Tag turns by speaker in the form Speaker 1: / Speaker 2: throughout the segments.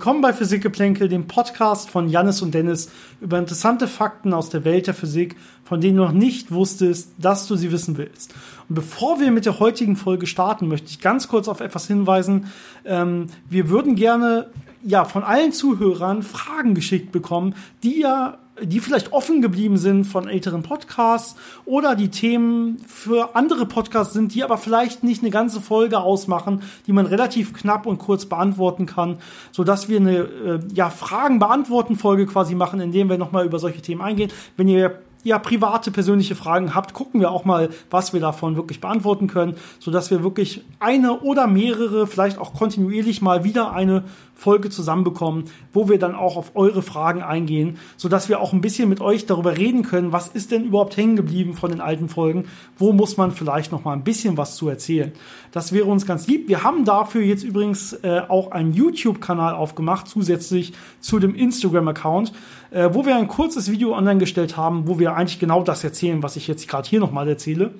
Speaker 1: Willkommen bei Physikgeplänkel, dem Podcast von Jannis und Dennis über interessante Fakten aus der Welt der Physik, von denen du noch nicht wusstest, dass du sie wissen willst. Und bevor wir mit der heutigen Folge starten, möchte ich ganz kurz auf etwas hinweisen. Ähm, wir würden gerne ja von allen Zuhörern Fragen geschickt bekommen, die ja die vielleicht offen geblieben sind von älteren Podcasts oder die Themen für andere Podcasts sind, die aber vielleicht nicht eine ganze Folge ausmachen, die man relativ knapp und kurz beantworten kann, so dass wir eine äh, ja Fragen beantworten Folge quasi machen, indem wir nochmal über solche Themen eingehen. Wenn ihr ja, private, persönliche Fragen habt, gucken wir auch mal, was wir davon wirklich beantworten können, so dass wir wirklich eine oder mehrere, vielleicht auch kontinuierlich mal wieder eine Folge zusammenbekommen, wo wir dann auch auf eure Fragen eingehen, so dass wir auch ein bisschen mit euch darüber reden können, was ist denn überhaupt hängen geblieben von den alten Folgen, wo muss man vielleicht noch mal ein bisschen was zu erzählen. Das wäre uns ganz lieb. Wir haben dafür jetzt übrigens äh, auch einen YouTube-Kanal aufgemacht, zusätzlich zu dem Instagram-Account, äh, wo wir ein kurzes Video online gestellt haben, wo wir eigentlich genau das erzählen, was ich jetzt gerade hier nochmal erzähle.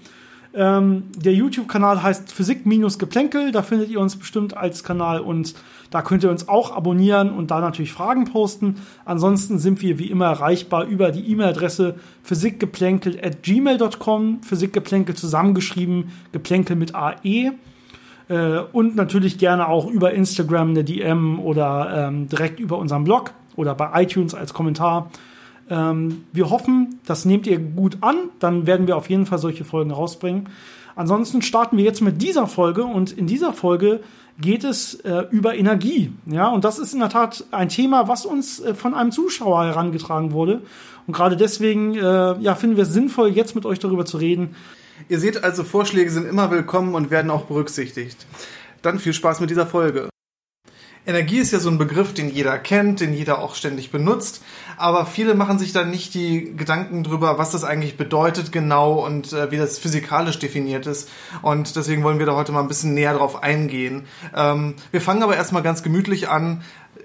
Speaker 1: Ähm, der YouTube-Kanal heißt Physik-Geplänkel. Da findet ihr uns bestimmt als Kanal und da könnt ihr uns auch abonnieren und da natürlich Fragen posten. Ansonsten sind wir wie immer erreichbar über die E-Mail-Adresse physikgeplänkel at gmail.com. Physikgeplänkel zusammengeschrieben, Geplänkel mit AE. Äh, und natürlich gerne auch über Instagram eine DM oder ähm, direkt über unseren Blog oder bei iTunes als Kommentar. Ähm, wir hoffen, das nehmt ihr gut an. Dann werden wir auf jeden Fall solche Folgen rausbringen. Ansonsten starten wir jetzt mit dieser Folge und in dieser Folge geht es äh, über Energie. Ja, und das ist in der Tat ein Thema, was uns äh, von einem Zuschauer herangetragen wurde. Und gerade deswegen äh, ja, finden wir es sinnvoll, jetzt mit euch darüber zu reden.
Speaker 2: Ihr seht also, Vorschläge sind immer willkommen und werden auch berücksichtigt. Dann viel Spaß mit dieser Folge. Energie ist ja so ein Begriff, den jeder kennt, den jeder auch ständig benutzt, aber viele machen sich dann nicht die Gedanken drüber, was das eigentlich bedeutet genau und äh, wie das physikalisch definiert ist. Und deswegen wollen wir da heute mal ein bisschen näher drauf eingehen. Ähm, wir fangen aber erstmal ganz gemütlich an,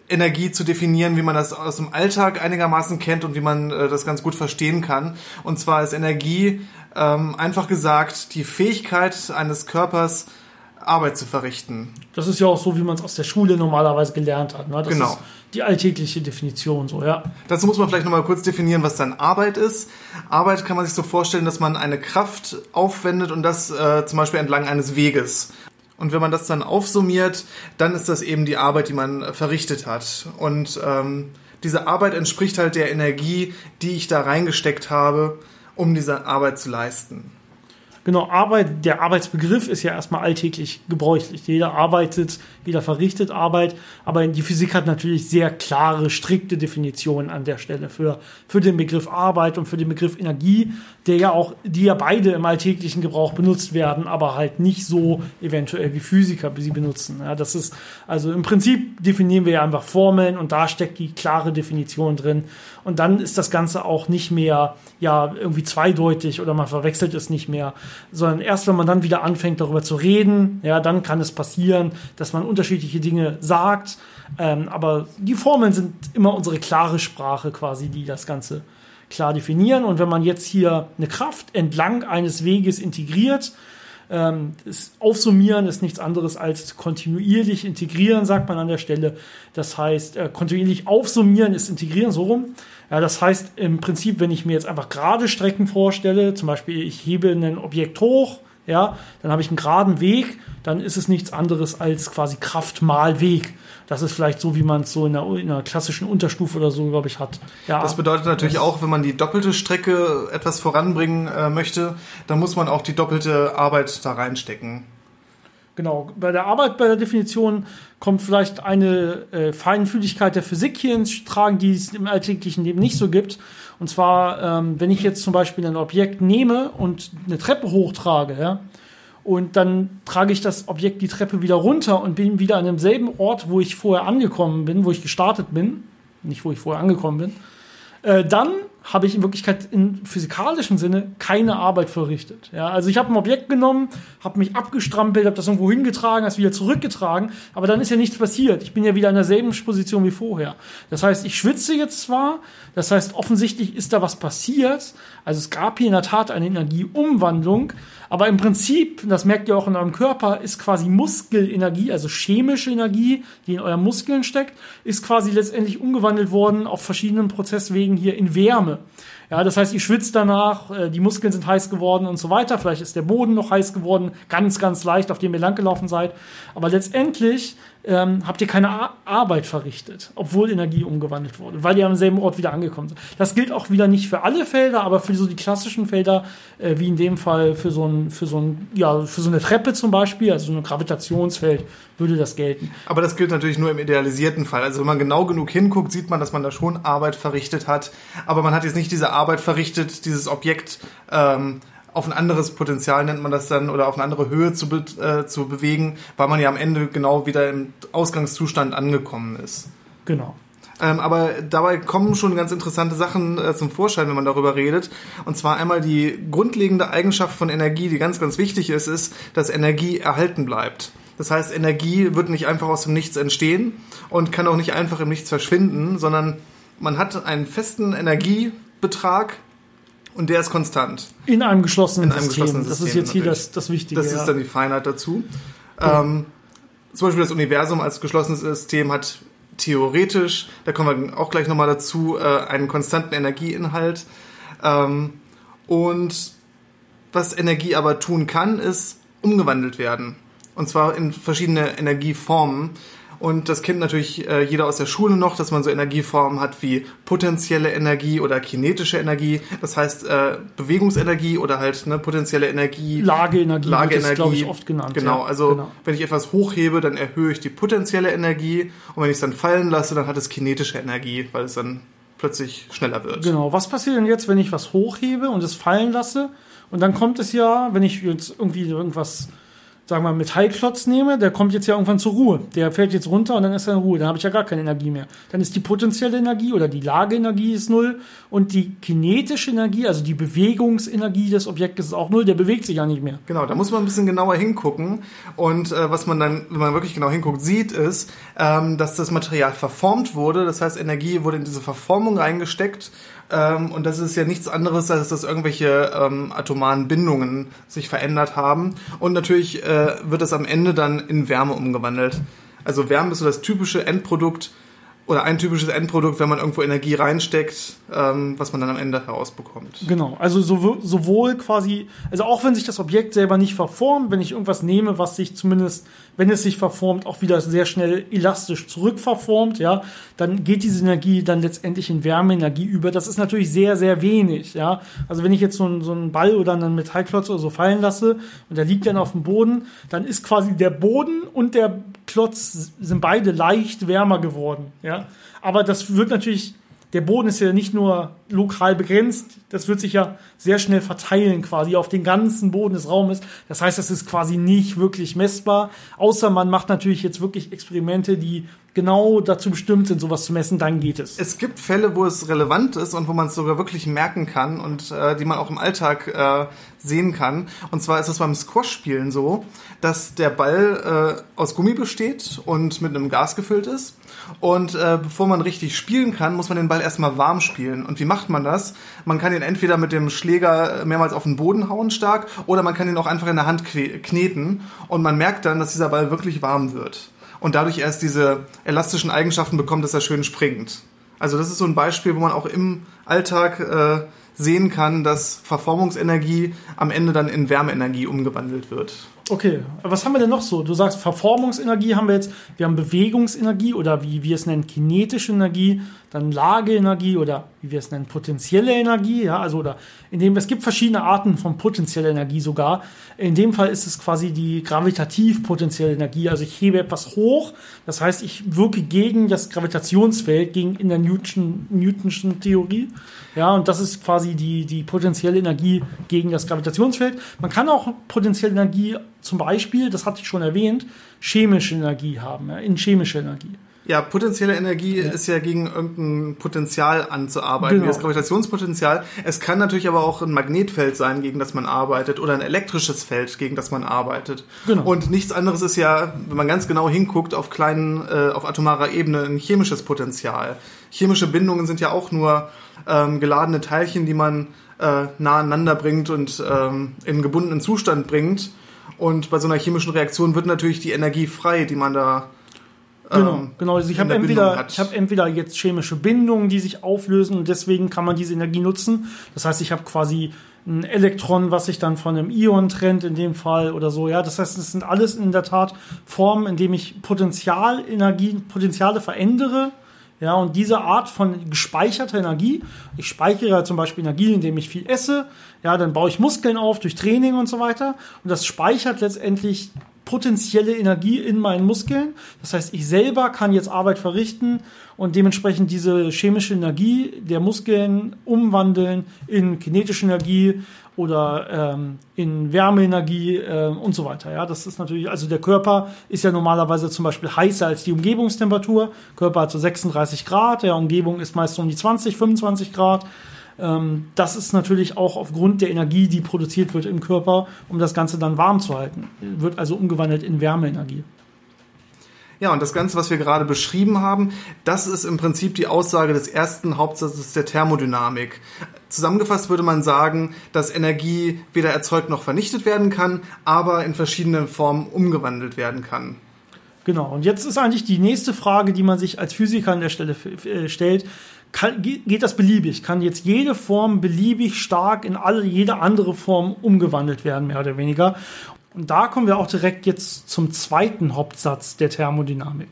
Speaker 2: Energie zu definieren, wie man das aus dem Alltag einigermaßen kennt und wie man äh, das ganz gut verstehen kann. Und zwar ist Energie ähm, einfach gesagt die Fähigkeit eines Körpers, Arbeit zu verrichten.
Speaker 1: Das ist ja auch so, wie man es aus der Schule normalerweise gelernt hat. Ne? Das
Speaker 2: genau.
Speaker 1: ist die alltägliche Definition so, ja.
Speaker 2: Dazu muss man vielleicht nochmal kurz definieren, was dann Arbeit ist. Arbeit kann man sich so vorstellen, dass man eine Kraft aufwendet und das äh, zum Beispiel entlang eines Weges. Und wenn man das dann aufsummiert, dann ist das eben die Arbeit, die man verrichtet hat. Und ähm, diese Arbeit entspricht halt der Energie, die ich da reingesteckt habe, um diese Arbeit zu leisten.
Speaker 1: Genau, Arbeit, der Arbeitsbegriff ist ja erstmal alltäglich gebräuchlich. Jeder arbeitet, jeder verrichtet Arbeit, aber die Physik hat natürlich sehr klare, strikte Definitionen an der Stelle für, für den Begriff Arbeit und für den Begriff Energie, der ja auch, die ja beide im alltäglichen Gebrauch benutzt werden, aber halt nicht so eventuell wie Physiker sie benutzen. Ja, das ist, also im Prinzip definieren wir ja einfach Formeln und da steckt die klare Definition drin. Und dann ist das Ganze auch nicht mehr, ja, irgendwie zweideutig oder man verwechselt es nicht mehr, sondern erst wenn man dann wieder anfängt, darüber zu reden, ja, dann kann es passieren, dass man unterschiedliche Dinge sagt. Ähm, aber die Formeln sind immer unsere klare Sprache quasi, die das Ganze klar definieren. Und wenn man jetzt hier eine Kraft entlang eines Weges integriert, ähm, Aufsummieren ist nichts anderes als kontinuierlich integrieren, sagt man an der Stelle. Das heißt, äh, kontinuierlich aufsummieren ist integrieren, so rum. Ja, das heißt im Prinzip, wenn ich mir jetzt einfach gerade Strecken vorstelle, zum Beispiel ich hebe ein Objekt hoch, ja, dann habe ich einen geraden Weg, dann ist es nichts anderes als quasi Kraft mal Weg. Das ist vielleicht so, wie man es so in einer, in einer, klassischen Unterstufe oder so, glaube ich, hat.
Speaker 2: Ja, das bedeutet natürlich auch, wenn man die doppelte Strecke etwas voranbringen äh, möchte, dann muss man auch die doppelte Arbeit da reinstecken.
Speaker 1: Genau, bei der Arbeit, bei der Definition kommt vielleicht eine äh, Feinfühligkeit der Physik hier ins Tragen, die es im alltäglichen Leben nicht so gibt. Und zwar, ähm, wenn ich jetzt zum Beispiel ein Objekt nehme und eine Treppe hochtrage, ja, und dann trage ich das Objekt die Treppe wieder runter und bin wieder an demselben Ort, wo ich vorher angekommen bin, wo ich gestartet bin, nicht wo ich vorher angekommen bin, äh, dann habe ich in Wirklichkeit im physikalischen Sinne keine Arbeit verrichtet. Ja, also ich habe ein Objekt genommen, habe mich abgestrampelt, habe das irgendwo hingetragen, das wieder zurückgetragen, aber dann ist ja nichts passiert. Ich bin ja wieder in derselben Position wie vorher. Das heißt, ich schwitze jetzt zwar, das heißt, offensichtlich ist da was passiert. Also es gab hier in der Tat eine Energieumwandlung, aber im Prinzip, das merkt ihr auch in eurem Körper, ist quasi Muskelenergie, also chemische Energie, die in euren Muskeln steckt, ist quasi letztendlich umgewandelt worden auf verschiedenen Prozesswegen hier in Wärme. Ja, das heißt, ihr schwitzt danach, äh, die Muskeln sind heiß geworden und so weiter. Vielleicht ist der Boden noch heiß geworden, ganz, ganz leicht, auf dem ihr langgelaufen seid. Aber letztendlich ähm, habt ihr keine Ar Arbeit verrichtet, obwohl Energie umgewandelt wurde, weil ihr am selben Ort wieder angekommen seid. Das gilt auch wieder nicht für alle Felder, aber für so die klassischen Felder, äh, wie in dem Fall für so ein, für so ein, ja, für so eine Treppe zum Beispiel, also so ein Gravitationsfeld, würde das gelten.
Speaker 2: Aber das gilt natürlich nur im idealisierten Fall. Also wenn man genau genug hinguckt, sieht man, dass man da schon Arbeit verrichtet hat. Aber man hat jetzt nicht diese Arbeit verrichtet, dieses Objekt ähm, auf ein anderes Potenzial nennt man das dann oder auf eine andere Höhe zu, be äh, zu bewegen, weil man ja am Ende genau wieder im Ausgangszustand angekommen ist.
Speaker 1: Genau.
Speaker 2: Ähm, aber dabei kommen schon ganz interessante Sachen äh, zum Vorschein, wenn man darüber redet. Und zwar einmal die grundlegende Eigenschaft von Energie, die ganz, ganz wichtig ist, ist, dass Energie erhalten bleibt. Das heißt, Energie wird nicht einfach aus dem Nichts entstehen und kann auch nicht einfach im Nichts verschwinden, sondern man hat einen festen Energiebetrag, und der ist konstant.
Speaker 1: In einem geschlossenen,
Speaker 2: In einem
Speaker 1: System.
Speaker 2: geschlossenen
Speaker 1: das
Speaker 2: System
Speaker 1: ist jetzt hier
Speaker 2: natürlich.
Speaker 1: das, das Wichtige.
Speaker 2: Das
Speaker 1: ja.
Speaker 2: ist dann die Feinheit dazu. Ähm, zum Beispiel das Universum als geschlossenes System hat theoretisch, da kommen wir auch gleich nochmal dazu, äh, einen konstanten Energieinhalt. Ähm, und was Energie aber tun kann, ist umgewandelt werden. Und zwar in verschiedene Energieformen. Und das kennt natürlich äh, jeder aus der Schule noch, dass man so Energieformen hat wie potenzielle Energie oder kinetische Energie. Das heißt äh, Bewegungsenergie oder halt ne, potenzielle Energie.
Speaker 1: Lageenergie,
Speaker 2: Lageenergie.
Speaker 1: wird glaube ich, oft genannt.
Speaker 2: Genau,
Speaker 1: ja.
Speaker 2: also
Speaker 1: Genau.
Speaker 2: wenn ich etwas hochhebe, dann erhöhe ich die potenzielle Energie. Und wenn ich es dann fallen lasse, dann hat es kinetische Energie, weil es dann plötzlich schneller wird.
Speaker 1: Genau. Was passiert denn jetzt, wenn ich was hochhebe und es fallen lasse? Und dann kommt es ja, wenn ich jetzt irgendwie irgendwas, sagen wir Metallklotz nehme, der kommt jetzt ja irgendwann zur Ruhe. Der fällt jetzt runter und dann ist er in Ruhe. Dann habe ich ja gar keine Energie mehr. Dann ist die potenzielle Energie oder die Lageenergie ist null und die kinetische Energie, also die Bewegungsenergie des Objektes ist auch null. Der bewegt sich ja nicht mehr.
Speaker 2: Genau, da muss man ein bisschen genauer hingucken. Und äh, was man dann, wenn man wirklich genau hinguckt, sieht, ist, ähm, dass das Material verformt wurde. Das heißt, Energie wurde in diese Verformung reingesteckt. Ähm, und das ist ja nichts anderes, als dass irgendwelche ähm, atomaren Bindungen sich verändert haben. Und natürlich äh, wird das am Ende dann in Wärme umgewandelt. Also Wärme ist so das typische Endprodukt oder ein typisches Endprodukt, wenn man irgendwo Energie reinsteckt, ähm, was man dann am Ende herausbekommt.
Speaker 1: Genau, also sowo- sowohl quasi, also auch wenn sich das Objekt selber nicht verformt, wenn ich irgendwas nehme, was sich zumindest, wenn es sich verformt, auch wieder sehr schnell elastisch zurückverformt, ja, dann geht diese Energie dann letztendlich in Wärmeenergie über. Das ist natürlich sehr, sehr wenig, ja. Also wenn ich jetzt so einen, so einen Ball oder einen Metallklotz oder so fallen lasse und der liegt dann auf dem Boden, dann ist quasi der Boden und der Klotz sind beide leicht wärmer geworden, ja. Aber das wird natürlich der Boden ist ja nicht nur lokal begrenzt, das wird sich ja sehr schnell verteilen quasi auf den ganzen Boden des Raumes. Das heißt, das ist quasi nicht wirklich messbar, außer man macht natürlich jetzt wirklich Experimente, die genau dazu bestimmt sind, sowas zu messen, dann geht es.
Speaker 2: Es gibt Fälle, wo es relevant ist und wo man es sogar wirklich merken kann und äh, die man auch im Alltag äh, sehen kann. Und zwar ist es beim Squash-Spielen so, dass der Ball äh, aus Gummi besteht und mit einem Gas gefüllt ist. Und äh, bevor man richtig spielen kann, muss man den Ball erstmal warm spielen. Und wie macht man das? Man kann ihn entweder mit dem Schläger mehrmals auf den Boden hauen stark oder man kann ihn auch einfach in der Hand kne- kneten und man merkt dann, dass dieser Ball wirklich warm wird. Und dadurch erst diese elastischen Eigenschaften bekommt, dass er schön springt. Also das ist so ein Beispiel, wo man auch im Alltag äh, sehen kann, dass Verformungsenergie am Ende dann in Wärmeenergie umgewandelt wird.
Speaker 1: Okay, was haben wir denn noch so? Du sagst, Verformungsenergie haben wir jetzt, wir haben Bewegungsenergie oder wie wir es nennen, kinetische Energie, dann Lageenergie oder wie wir es nennen, potenzielle Energie, ja, also oder in dem, es gibt verschiedene Arten von potenzieller Energie sogar. In dem Fall ist es quasi die gravitativ potenzielle Energie, also ich hebe etwas hoch, das heißt, ich wirke gegen das Gravitationsfeld, gegen in der Newtonschen, Newtonschen Theorie, ja, und das ist quasi die, die potenzielle Energie gegen das Gravitationsfeld. Man kann auch potenzielle Energie zum Beispiel, das hatte ich schon erwähnt, chemische Energie haben, ja, in chemische Energie.
Speaker 2: Ja, potenzielle Energie ja. ist ja gegen irgendein Potenzial anzuarbeiten, genau. wie das Gravitationspotenzial. Es kann natürlich aber auch ein Magnetfeld sein, gegen das man arbeitet, oder ein elektrisches Feld, gegen das man arbeitet. Genau. Und nichts anderes ist ja, wenn man ganz genau hinguckt, auf kleinen, äh, auf atomarer Ebene ein chemisches Potenzial. Chemische Bindungen sind ja auch nur ähm, geladene Teilchen, die man äh, nah aneinander bringt und ähm, in gebundenen Zustand bringt. Und bei so einer chemischen Reaktion wird natürlich die Energie frei, die man da
Speaker 1: Genau, ähm, genau. Also ich habe entweder, ich habe entweder jetzt chemische Bindungen, die sich auflösen und deswegen kann man diese Energie nutzen. Das heißt, ich habe quasi ein Elektron, was sich dann von einem Ion trennt in dem Fall oder so. Ja, das heißt, es sind alles in der Tat Formen, in dem ich Potentialenergie, Potenziale verändere. Ja, und diese Art von gespeicherter Energie, ich speichere zum Beispiel Energie, indem ich viel esse, ja, dann baue ich Muskeln auf durch Training und so weiter. Und das speichert letztendlich potenzielle Energie in meinen Muskeln. Das heißt, ich selber kann jetzt Arbeit verrichten und dementsprechend diese chemische Energie der Muskeln umwandeln in kinetische Energie oder ähm, in Wärmeenergie äh, und so weiter. Ja, das ist natürlich, also der Körper ist ja normalerweise zum Beispiel heißer als die Umgebungstemperatur. Körper hat so 36 Grad, der Umgebung ist meist um die 20, 25 Grad. Ähm, das ist natürlich auch aufgrund der Energie, die produziert wird im Körper, um das Ganze dann warm zu halten. Wird also umgewandelt in Wärmeenergie.
Speaker 2: Ja, und das Ganze, was wir gerade beschrieben haben, das ist im Prinzip die Aussage des ersten Hauptsatzes der Thermodynamik. Zusammengefasst würde man sagen, dass Energie weder erzeugt noch vernichtet werden kann, aber in verschiedenen Formen umgewandelt werden kann.
Speaker 1: Genau, und jetzt ist eigentlich die nächste Frage, die man sich als Physiker an der Stelle äh, stellt kann, geht das beliebig, kann jetzt jede Form beliebig stark in alle, jede andere Form umgewandelt werden, mehr oder weniger. Und da kommen wir auch direkt jetzt zum zweiten Hauptsatz der Thermodynamik.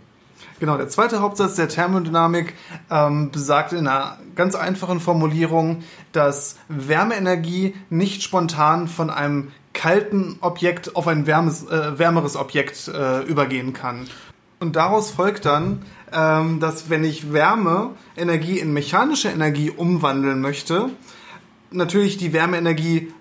Speaker 2: Genau, der zweite Hauptsatz der Thermodynamik ähm, besagt in einer ganz einfachen Formulierung, dass Wärmeenergie nicht spontan von einem kalten Objekt auf ein wärmes, äh, wärmeres Objekt äh, übergehen kann. Und daraus folgt dann, ähm, dass wenn ich Wärmeenergie in mechanische Energie umwandeln möchte, natürlich die Wärmeenergie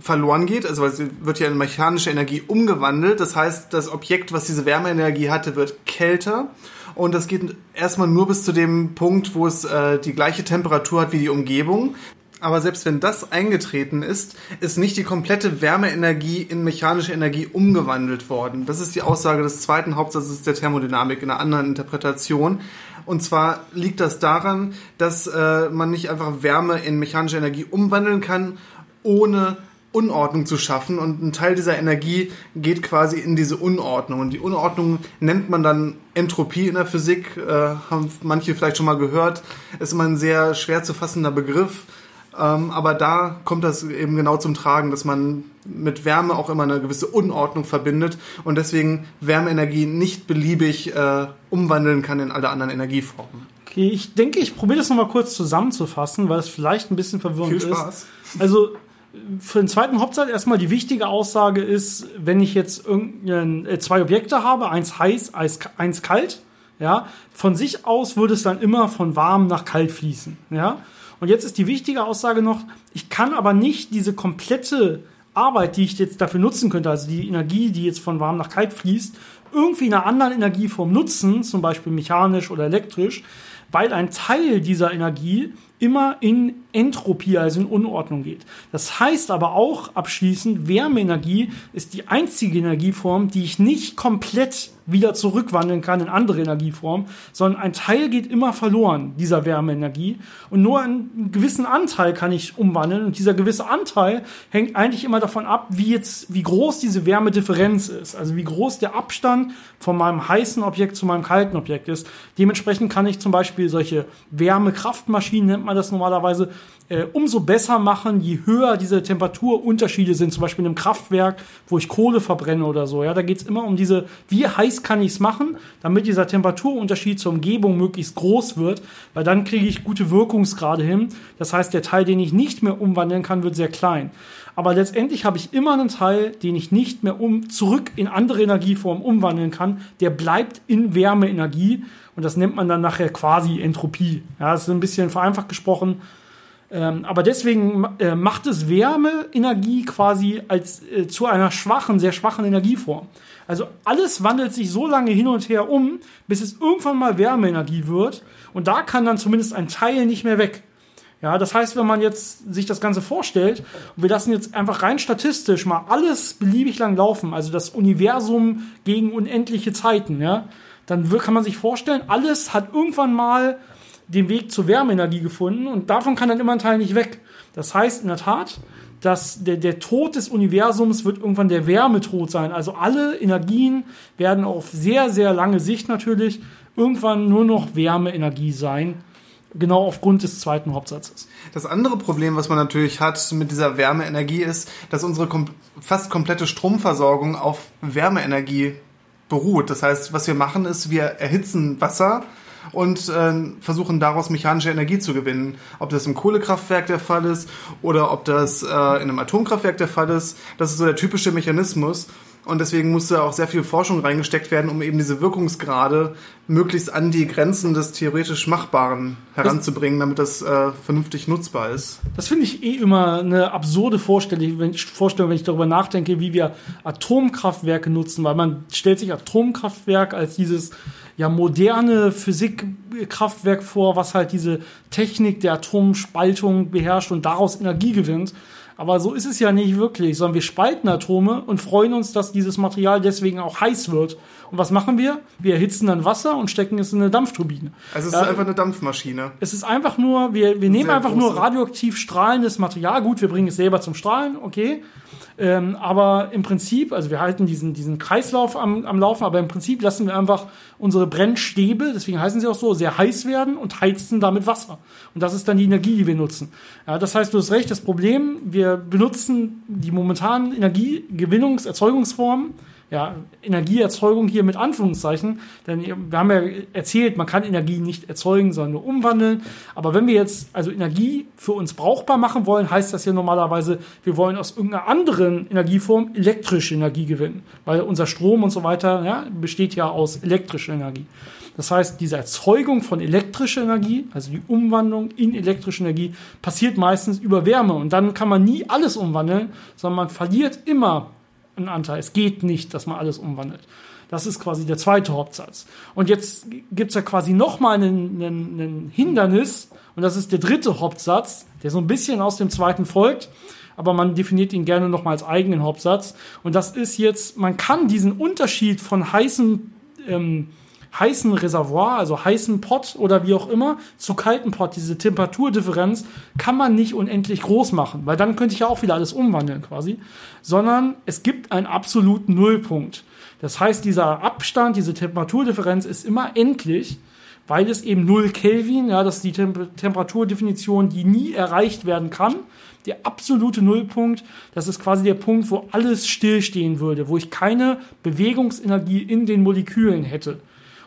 Speaker 2: verloren geht, also es wird ja in mechanische Energie umgewandelt. Das heißt, das Objekt, was diese Wärmeenergie hatte, wird kälter. Und das geht erstmal nur bis zu dem Punkt, wo es äh, die gleiche Temperatur hat wie die Umgebung. Aber selbst wenn das eingetreten ist, ist nicht die komplette Wärmeenergie in mechanische Energie umgewandelt worden. Das ist die Aussage des zweiten Hauptsatzes der Thermodynamik in einer anderen Interpretation. Und zwar liegt das daran, dass äh, man nicht einfach Wärme in mechanische Energie umwandeln kann, ohne Unordnung zu schaffen. Und ein Teil dieser Energie geht quasi in diese Unordnung. Und die Unordnung nennt man dann Entropie in der Physik. Äh, haben manche vielleicht schon mal gehört. Ist immer ein sehr schwer zu fassender Begriff ähm, aber da kommt das eben genau zum Tragen, dass man mit Wärme auch immer eine gewisse Unordnung verbindet und deswegen Wärmeenergie nicht beliebig äh, umwandeln kann in alle anderen Energieformen.
Speaker 1: Okay, ich denke, ich probiere das nochmal kurz zusammenzufassen, weil es vielleicht ein bisschen verwirrend
Speaker 2: Viel Spaß.
Speaker 1: ist. Also für den zweiten Hauptsatz erstmal die wichtige Aussage ist, wenn ich jetzt äh, zwei Objekte habe, eins heiß, eins kalt, ja, von sich aus würde es dann immer von warm nach kalt fließen, ja. Und jetzt ist die wichtige Aussage noch, ich kann aber nicht diese komplette Arbeit, die ich jetzt dafür nutzen könnte, also die Energie, die jetzt von warm nach kalt fließt, irgendwie in einer anderen Energieform nutzen, zum Beispiel mechanisch oder elektrisch, weil ein Teil dieser Energie immer in Entropie, also in Unordnung geht. Das heißt aber auch abschließend, Wärmeenergie ist die einzige Energieform, die ich nicht komplett wieder zurückwandeln kann in andere Energieformen, sondern ein Teil geht immer verloren, dieser Wärmeenergie. Und nur einen gewissen Anteil kann ich umwandeln. Und dieser gewisse Anteil hängt eigentlich immer davon ab, wie jetzt, wie groß diese Wärmedifferenz ist. Also wie groß der Abstand von meinem heißen Objekt zu meinem kalten Objekt ist. Dementsprechend kann ich zum Beispiel solche Wärmekraftmaschinen, nennt man das normalerweise, äh, umso besser machen, je höher diese Temperaturunterschiede sind, zum Beispiel in einem Kraftwerk, wo ich Kohle verbrenne oder so. Ja, da geht es immer um diese, wie heiß kann ich es machen, damit dieser Temperaturunterschied zur Umgebung möglichst groß wird, weil dann kriege ich gute Wirkungsgrade hin. Das heißt, der Teil, den ich nicht mehr umwandeln kann, wird sehr klein. Aber letztendlich habe ich immer einen Teil, den ich nicht mehr um zurück in andere Energieformen umwandeln kann. Der bleibt in Wärmeenergie und das nennt man dann nachher quasi Entropie. Ja, das ist ein bisschen vereinfacht gesprochen Ähm, aber deswegen äh, macht es Wärmeenergie quasi als äh, zu einer schwachen, sehr schwachen Energieform. Also alles wandelt sich so lange hin und her um, bis es irgendwann mal Wärmeenergie wird. Und da kann dann zumindest ein Teil nicht mehr weg. Ja, das heißt, wenn man jetzt sich das Ganze vorstellt und wir lassen jetzt einfach rein statistisch mal alles beliebig lang laufen, also das Universum gegen unendliche Zeiten, ja, dann kann man sich vorstellen, alles hat irgendwann mal den Weg zur Wärmeenergie gefunden und davon kann dann immer ein Teil nicht weg. Das heißt in der Tat, dass der, der Tod des Universums wird irgendwann der Wärmetod sein. Also alle Energien werden auf sehr, sehr lange Sicht natürlich irgendwann nur noch Wärmeenergie sein. Genau aufgrund des zweiten Hauptsatzes.
Speaker 2: Das andere Problem, was man natürlich hat mit dieser Wärmeenergie, ist, dass unsere kom fast komplette Stromversorgung auf Wärmeenergie beruht. Das heißt, was wir machen, ist, wir erhitzen Wasser und äh, versuchen daraus mechanische Energie zu gewinnen. Ob das im Kohlekraftwerk der Fall ist oder ob das äh, in einem Atomkraftwerk der Fall ist, das ist so der typische Mechanismus. Und deswegen musste auch sehr viel Forschung reingesteckt werden, um eben diese Wirkungsgrade möglichst an die Grenzen des theoretisch Machbaren heranzubringen, damit das äh, vernünftig nutzbar ist.
Speaker 1: Das finde ich eh immer eine absurde Vorstellung wenn, ich, Vorstellung, wenn ich darüber nachdenke, wie wir Atomkraftwerke nutzen, weil man stellt sich Atomkraftwerk als dieses ja moderne Physikkraftwerk vor, was halt diese Technik der Atomspaltung beherrscht und daraus Energie gewinnt. Aber so ist es ja nicht wirklich, sondern wir spalten Atome und freuen uns, dass dieses Material deswegen auch heiß wird. Und was machen wir? Wir erhitzen dann Wasser und stecken es in eine Dampfturbine.
Speaker 2: Also es ist einfach eine Dampfmaschine.
Speaker 1: Es ist einfach nur, wir, wir nehmen einfach große. nur radioaktiv strahlendes Material. Gut, wir bringen es selber zum Strahlen, okay. Ähm, aber im Prinzip, also wir halten diesen, diesen Kreislauf am, am Laufen, aber im Prinzip lassen wir einfach unsere Brennstäbe, deswegen heißen sie auch so, sehr heiß werden und heizen damit Wasser. Und das ist dann die Energie, die wir nutzen. Ja, das heißt, du hast recht, das Problem, wir benutzen die momentanen Energiegewinnungs-, Erzeugungsformen ja, Energieerzeugung hier mit Anführungszeichen, denn wir haben ja erzählt, man kann Energie nicht erzeugen, sondern nur umwandeln. Aber wenn wir jetzt also Energie für uns brauchbar machen wollen, heißt das ja normalerweise, wir wollen aus irgendeiner anderen Energieform elektrische Energie gewinnen, weil unser Strom und so weiter ja, besteht ja aus elektrischer Energie. Das heißt, diese Erzeugung von elektrischer Energie, also die Umwandlung in elektrische Energie, passiert meistens über Wärme. Und dann kann man nie alles umwandeln, sondern man verliert immer einen Anteil. Es geht nicht, dass man alles umwandelt. Das ist quasi der zweite Hauptsatz. Und jetzt gibt es ja quasi nochmal einen, einen, einen Hindernis, und das ist der dritte Hauptsatz, der so ein bisschen aus dem zweiten folgt, aber man definiert ihn gerne nochmal als eigenen Hauptsatz. Und das ist jetzt, man kann diesen Unterschied von heißen ähm, heißen Reservoir, also heißen Pot oder wie auch immer, zu kalten Pot, diese Temperaturdifferenz, kann man nicht unendlich groß machen, weil dann könnte ich ja auch wieder alles umwandeln quasi, sondern es gibt einen absoluten Nullpunkt. Das heißt, dieser Abstand, diese Temperaturdifferenz ist immer endlich, weil es eben 0 Kelvin, ja, das ist die Tem Temperaturdefinition, die nie erreicht werden kann. Der absolute Nullpunkt, das ist quasi der Punkt, wo alles stillstehen würde, wo ich keine Bewegungsenergie in den Molekülen hätte.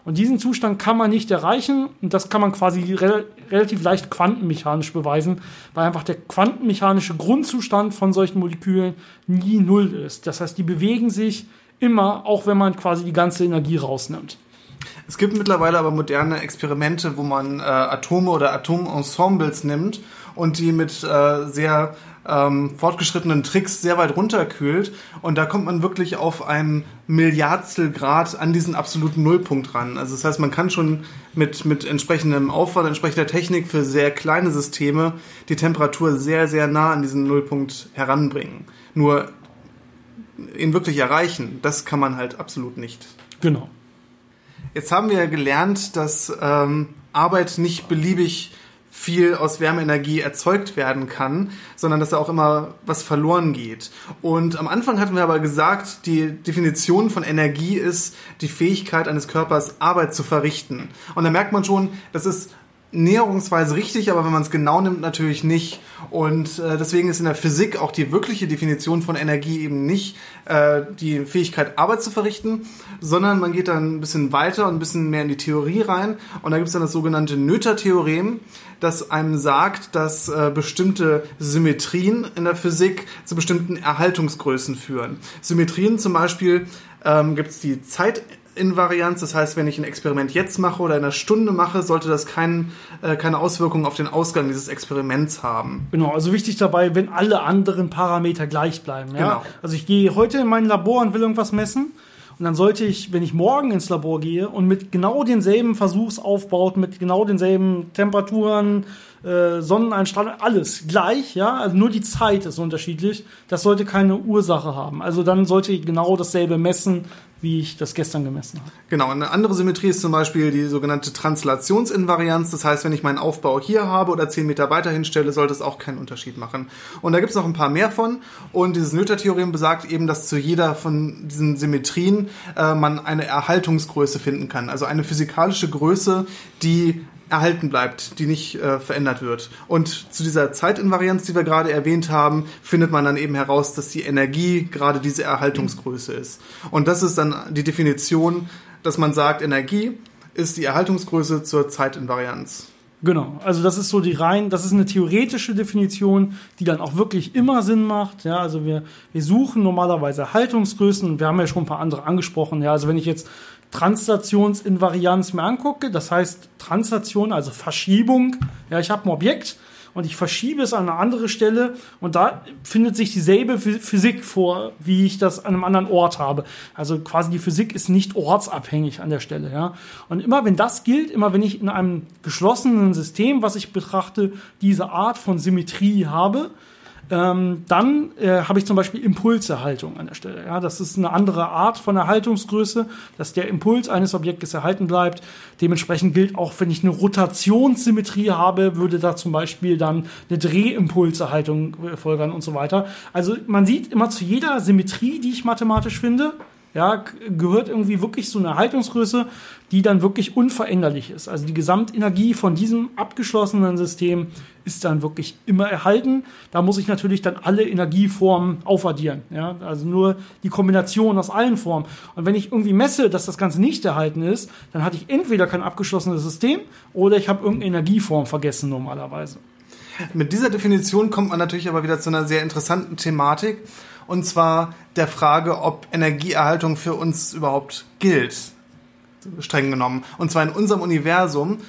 Speaker 1: Und diesen Zustand kann man nicht erreichen und das kann man quasi re relativ leicht quantenmechanisch beweisen, weil einfach der quantenmechanische Grundzustand von solchen Molekülen nie null ist. Das heißt, die bewegen sich immer, auch wenn man quasi die ganze Energie rausnimmt.
Speaker 2: Es gibt mittlerweile aber moderne Experimente, wo man äh, Atome oder Atomensembles nimmt und die mit äh, sehr ähm, fortgeschrittenen Tricks sehr weit runterkühlt. Und da kommt man wirklich auf ein Milliardstel Grad an diesen absoluten Nullpunkt ran. Also das heißt, man kann schon mit, mit entsprechendem Aufwand, entsprechender Technik für sehr kleine Systeme die Temperatur sehr, sehr nah an diesen Nullpunkt heranbringen. Nur ihn wirklich erreichen, das kann man halt absolut nicht.
Speaker 1: Genau.
Speaker 2: Jetzt haben wir gelernt, dass ähm, Arbeit nicht beliebig viel aus Wärmeenergie erzeugt werden kann, sondern dass da auch immer was verloren geht. Und am Anfang hatten wir aber gesagt, die Definition von Energie ist die Fähigkeit eines Körpers, Arbeit zu verrichten. Und da merkt man schon, das ist näherungsweise richtig, aber wenn man es genau nimmt, natürlich nicht. Und äh, deswegen ist in der Physik auch die wirkliche Definition von Energie eben nicht äh, die Fähigkeit, Arbeit zu verrichten, sondern man geht dann ein bisschen weiter und ein bisschen mehr in die Theorie rein. Und da gibt es dann das sogenannte Noether-Theorem, das einem sagt, dass äh, bestimmte Symmetrien in der Physik zu bestimmten Erhaltungsgrößen führen. Symmetrien zum Beispiel ähm, gibt es die Zeit Zeitinvarianz. Das heißt, wenn ich ein Experiment jetzt mache oder in einer Stunde mache, sollte das kein, äh, keine Auswirkungen auf den Ausgang dieses Experiments haben.
Speaker 1: Genau, also wichtig dabei, wenn alle anderen Parameter gleich bleiben. Ja?
Speaker 2: Genau.
Speaker 1: Also ich gehe heute in mein Labor und will irgendwas messen. Und dann sollte ich, wenn ich morgen ins Labor gehe und mit genau denselben Versuchsaufbauten, mit genau denselben Temperaturen, äh, Sonneneinstrahlung, alles gleich, ja, also nur die Zeit ist unterschiedlich. Das sollte keine Ursache haben. Also dann sollte ich genau dasselbe messen, wie ich das gestern gemessen habe.
Speaker 2: Genau, eine andere Symmetrie ist zum Beispiel die sogenannte Translationsinvarianz. Das heißt, wenn ich meinen Aufbau hier habe oder 10 Meter weiter hinstelle, sollte es auch keinen Unterschied machen. Und da gibt es noch ein paar mehr von. Und dieses Noether-Theorem besagt eben, dass zu jeder von diesen Symmetrien äh, man eine Erhaltungsgröße finden kann. Also eine physikalische Größe, die erhalten bleibt, die nicht äh, verändert wird. Und zu dieser Zeitinvarianz, die wir gerade erwähnt haben, findet man dann eben heraus, dass die Energie gerade diese Erhaltungsgröße ist. Und das ist dann die Definition, dass man sagt, Energie ist die Erhaltungsgröße zur Zeitinvarianz.
Speaker 1: Genau, also das ist so die rein, das ist eine theoretische Definition, die dann auch wirklich immer Sinn macht. Ja, also wir, wir suchen normalerweise Haltungsgrößen und wir haben ja schon ein paar andere angesprochen. Ja, also wenn ich jetzt Translationsinvarianz mir angucke, das heißt Translation, also Verschiebung. Ja, ich habe ein Objekt und ich verschiebe es an eine andere Stelle und da findet sich dieselbe Physik vor, wie ich das an einem anderen Ort habe. Also quasi die Physik ist nicht ortsabhängig an der Stelle, ja. Und immer wenn das gilt, immer wenn ich in einem geschlossenen System, was ich betrachte, diese Art von Symmetrie habe, ähm, dann äh, habe ich zum Beispiel Impulserhaltung an der Stelle. Ja, das ist eine andere Art von Erhaltungsgröße, dass der Impuls eines Objektes erhalten bleibt. Dementsprechend gilt auch, wenn ich eine Rotationssymmetrie habe, würde da zum Beispiel dann eine Drehimpulserhaltung äh, folgern und so weiter. Also man sieht immer zu jeder Symmetrie, die ich mathematisch finde, ja, gehört irgendwie wirklich so eine Haltungsgröße, die dann wirklich unveränderlich ist. Also die Gesamtenergie von diesem abgeschlossenen System ist dann wirklich immer erhalten. Da muss ich natürlich dann alle Energieformen aufaddieren. Ja, also nur die Kombination aus allen Formen. Und wenn ich irgendwie messe, dass das Ganze nicht erhalten ist, dann hatte ich entweder kein abgeschlossenes System oder ich habe irgendeine Energieform vergessen normalerweise.
Speaker 2: Mit dieser Definition kommt man natürlich aber wieder zu einer sehr interessanten Thematik und zwar der Frage, ob Energieerhaltung für uns überhaupt gilt, streng genommen. Und zwar in unserem Universum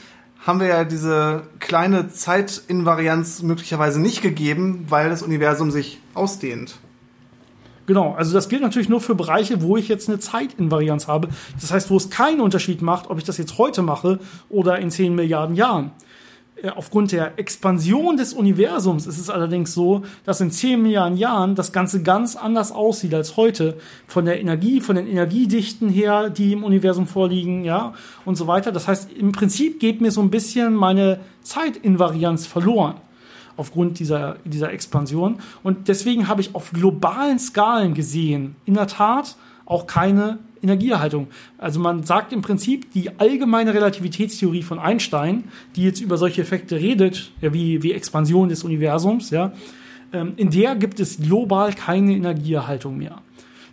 Speaker 2: haben wir ja diese kleine Zeitinvarianz möglicherweise nicht gegeben, weil das Universum sich ausdehnt.
Speaker 1: Genau, also das gilt natürlich nur für Bereiche, wo ich jetzt eine Zeitinvarianz habe. Das heißt, wo es keinen Unterschied macht, ob ich das jetzt heute mache oder in 10 Milliarden Jahren. Äh, aufgrund der Expansion des Universums ist es allerdings so, dass in 10 Milliarden Jahren das Ganze ganz anders aussieht als heute. Von der Energie, von den Energiedichten her, die im Universum vorliegen, ja, und so weiter. Das heißt, im Prinzip geht mir so ein bisschen meine Zeitinvarianz verloren aufgrund dieser, dieser Expansion. Und deswegen habe ich auf globalen Skalen gesehen, in der Tat, auch keine Energieerhaltung. Also man sagt im Prinzip, die allgemeine Relativitätstheorie von Einstein, die jetzt über solche Effekte redet, ja, wie, wie Expansion des Universums, ja, ähm, in der gibt es global keine Energieerhaltung mehr.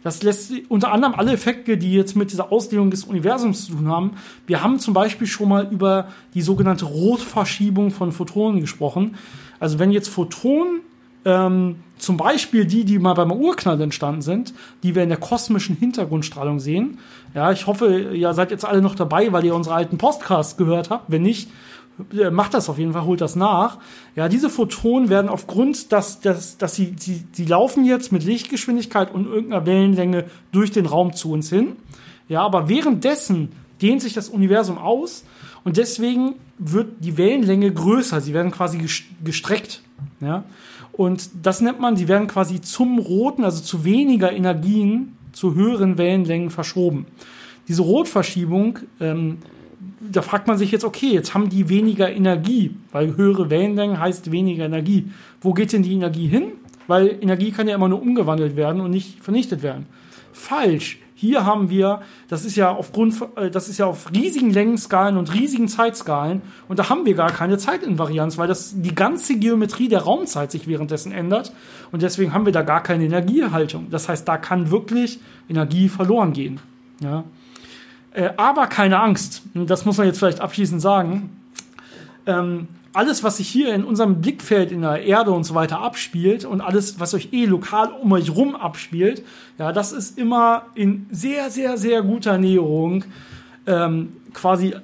Speaker 1: Das lässt unter anderem alle Effekte, die jetzt mit dieser Ausdehnung des Universums zu tun haben. Wir haben zum Beispiel schon mal über die sogenannte Rotverschiebung von Photonen gesprochen. Also wenn jetzt Photonen ähm, zum Beispiel die, die mal beim Urknall entstanden sind, die wir in der kosmischen Hintergrundstrahlung sehen. Ja, ich hoffe, ihr seid jetzt alle noch dabei, weil ihr unsere alten Podcasts gehört habt. Wenn nicht, äh, macht das auf jeden Fall, holt das nach. Ja, diese Photonen werden aufgrund, dass, dass, dass sie, sie, sie laufen jetzt mit Lichtgeschwindigkeit und irgendeiner Wellenlänge durch den Raum zu uns hin. Ja, aber währenddessen dehnt sich das Universum aus und deswegen wird die Wellenlänge größer. Sie werden quasi gestreckt. Ja, und das nennt man, die werden quasi zum roten, also zu weniger Energien, zu höheren Wellenlängen verschoben. Diese Rotverschiebung, ähm, da fragt man sich jetzt, okay, jetzt haben die weniger Energie, weil höhere Wellenlängen heißt weniger Energie. Wo geht denn die Energie hin? Weil Energie kann ja immer nur umgewandelt werden und nicht vernichtet werden. Falsch. Hier haben wir, das ist ja aufgrund, äh, das ist ja auf riesigen Längenskalen und riesigen Zeitskalen und da haben wir gar keine Zeitinvarianz, weil das die ganze Geometrie der Raumzeit sich währenddessen ändert und deswegen haben wir da gar keine Energieerhaltung. Das heißt, da kann wirklich Energie verloren gehen. Ja. Äh, aber keine Angst, das muss man jetzt vielleicht abschließend sagen. Ähm, alles, was sich hier in unserem Blickfeld in der Erde und so weiter abspielt und alles, was euch eh lokal um euch rum abspielt, ja, das ist immer in sehr, sehr, sehr guter Näherung ähm, quasi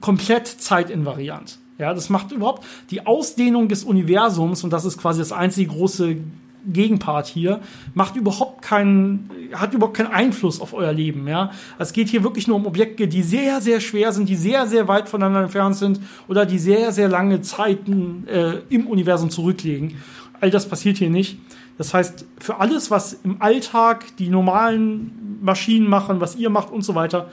Speaker 1: komplett zeitinvariant. Ja, das macht überhaupt die Ausdehnung des Universums und das ist quasi das einzige große Gegenpart hier, macht überhaupt keinen, hat überhaupt keinen Einfluss auf euer Leben, ja. Es geht hier wirklich nur um Objekte, die sehr, sehr schwer sind, die sehr, sehr weit voneinander entfernt sind oder die sehr, sehr lange Zeiten äh, im Universum zurücklegen. All das passiert hier nicht. Das heißt, für alles, was im Alltag die normalen Maschinen machen, was ihr macht und so weiter,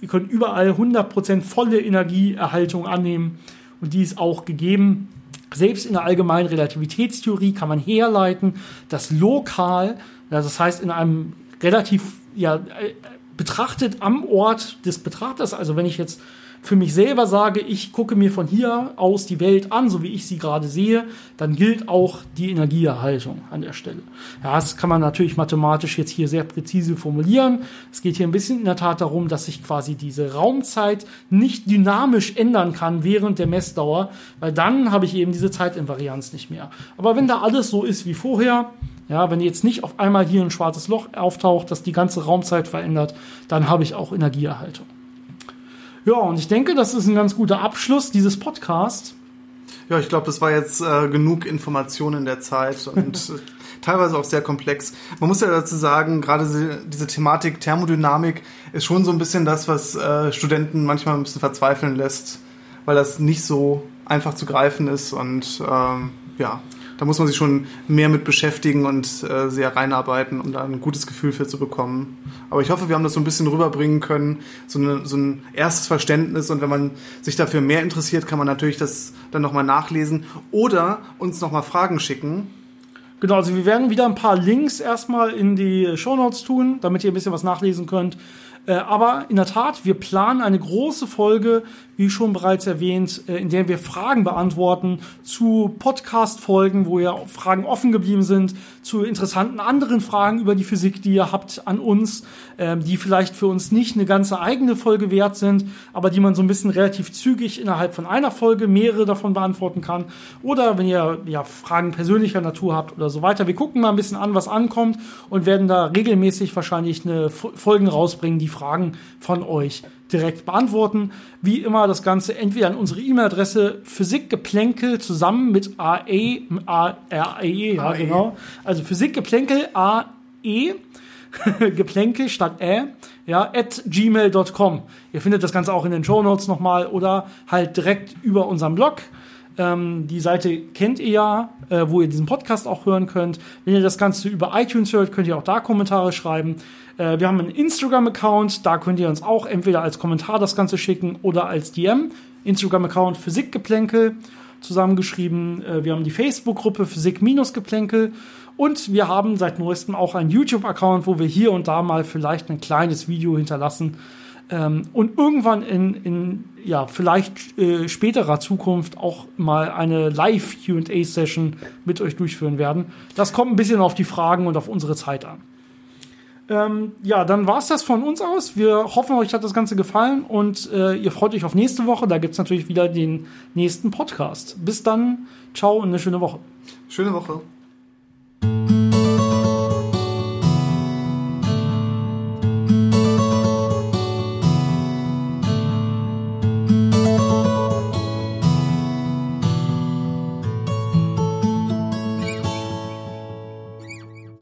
Speaker 1: ihr könnt überall 100% volle Energieerhaltung annehmen und die ist auch gegeben. Selbst in der allgemeinen Relativitätstheorie kann man herleiten, dass lokal, das heißt in einem relativ, ja, äh, betrachtet am Ort des Betrachters, also wenn ich jetzt für mich selber sage, ich gucke mir von hier aus die Welt an, so wie ich sie gerade sehe, dann gilt auch die Energieerhaltung an der Stelle. Ja, das kann man natürlich mathematisch jetzt hier sehr präzise formulieren. Es geht hier ein bisschen in der Tat darum, dass sich quasi diese Raumzeit nicht dynamisch ändern kann während der Messdauer, weil dann habe ich eben diese Zeitinvarianz nicht mehr. Aber wenn da alles so ist wie vorher, ja, wenn jetzt nicht auf einmal hier ein schwarzes Loch auftaucht, das die ganze Raumzeit verändert, dann habe ich auch Energieerhaltung. Ja, und ich denke, das ist ein ganz guter Abschluss dieses Podcasts.
Speaker 2: Ja, ich glaube, das war jetzt äh, genug Informationen in der Zeit und äh, teilweise auch sehr komplex. Man muss ja dazu sagen, gerade diese, diese Thematik Thermodynamik ist schon so ein bisschen das, was äh, Studenten manchmal ein bisschen verzweifeln lässt, weil das nicht so einfach zu greifen ist und ähm, ja, da muss man sich schon mehr mit beschäftigen und äh, sehr reinarbeiten, um da ein gutes Gefühl für zu bekommen. Aber ich hoffe, wir haben das so ein bisschen rüberbringen können, so, eine, so ein erstes Verständnis. Und wenn man sich dafür mehr interessiert, kann man natürlich das dann nochmal nachlesen oder uns nochmal Fragen schicken.
Speaker 1: Genau, also wir werden wieder ein paar Links erstmal in die Show Notes tun, damit ihr ein bisschen was nachlesen könnt. Äh, aber in der Tat, wir planen eine große Folge, wie schon bereits erwähnt, äh, in der wir Fragen beantworten zu Podcast-Folgen, wo ja Fragen offen geblieben sind, zu interessanten anderen Fragen über die Physik, die ihr habt an uns, äh, die vielleicht für uns nicht eine ganze eigene Folge wert sind, aber die man so ein bisschen relativ zügig innerhalb von einer Folge mehrere davon beantworten kann. Oder wenn ihr ja Fragen persönlicher Natur habt oder so weiter. Wir gucken mal ein bisschen an, was ankommt und werden da regelmäßig wahrscheinlich eine Folgen rausbringen, die Fragen von euch direkt beantworten. Wie immer das Ganze entweder an unsere E-Mail-Adresse Physikgeplänkel zusammen mit AE, A-R-E, ja, e. genau. Also Physikgeplänkel A-E, Geplänkel statt Ä, ja, at gmail.com. Ihr findet das Ganze auch in den Show Notes nochmal oder halt direkt über unseren Blog. Ähm, die Seite kennt ihr ja, äh, wo ihr diesen Podcast auch hören könnt. Wenn ihr das Ganze über iTunes hört, könnt ihr auch da Kommentare schreiben. Äh, wir haben einen Instagram-Account, da könnt ihr uns auch entweder als Kommentar das Ganze schicken oder als DM. Instagram-Account Physikgeplänkel zusammengeschrieben. Äh, wir haben die Facebook-Gruppe Physik-Geplänkel. Und wir haben seit neuestem auch einen YouTube-Account, wo wir hier und da mal vielleicht ein kleines Video hinterlassen. Ähm, und irgendwann in, in ja, vielleicht äh, späterer Zukunft auch mal eine Live-QA-Session mit euch durchführen werden. Das kommt ein bisschen auf die Fragen und auf unsere Zeit an. Ähm, ja, dann war es das von uns aus. Wir hoffen, euch hat das Ganze gefallen und äh, ihr freut euch auf nächste Woche. Da gibt es natürlich wieder den nächsten Podcast. Bis dann, ciao und eine schöne Woche.
Speaker 2: Schöne Woche.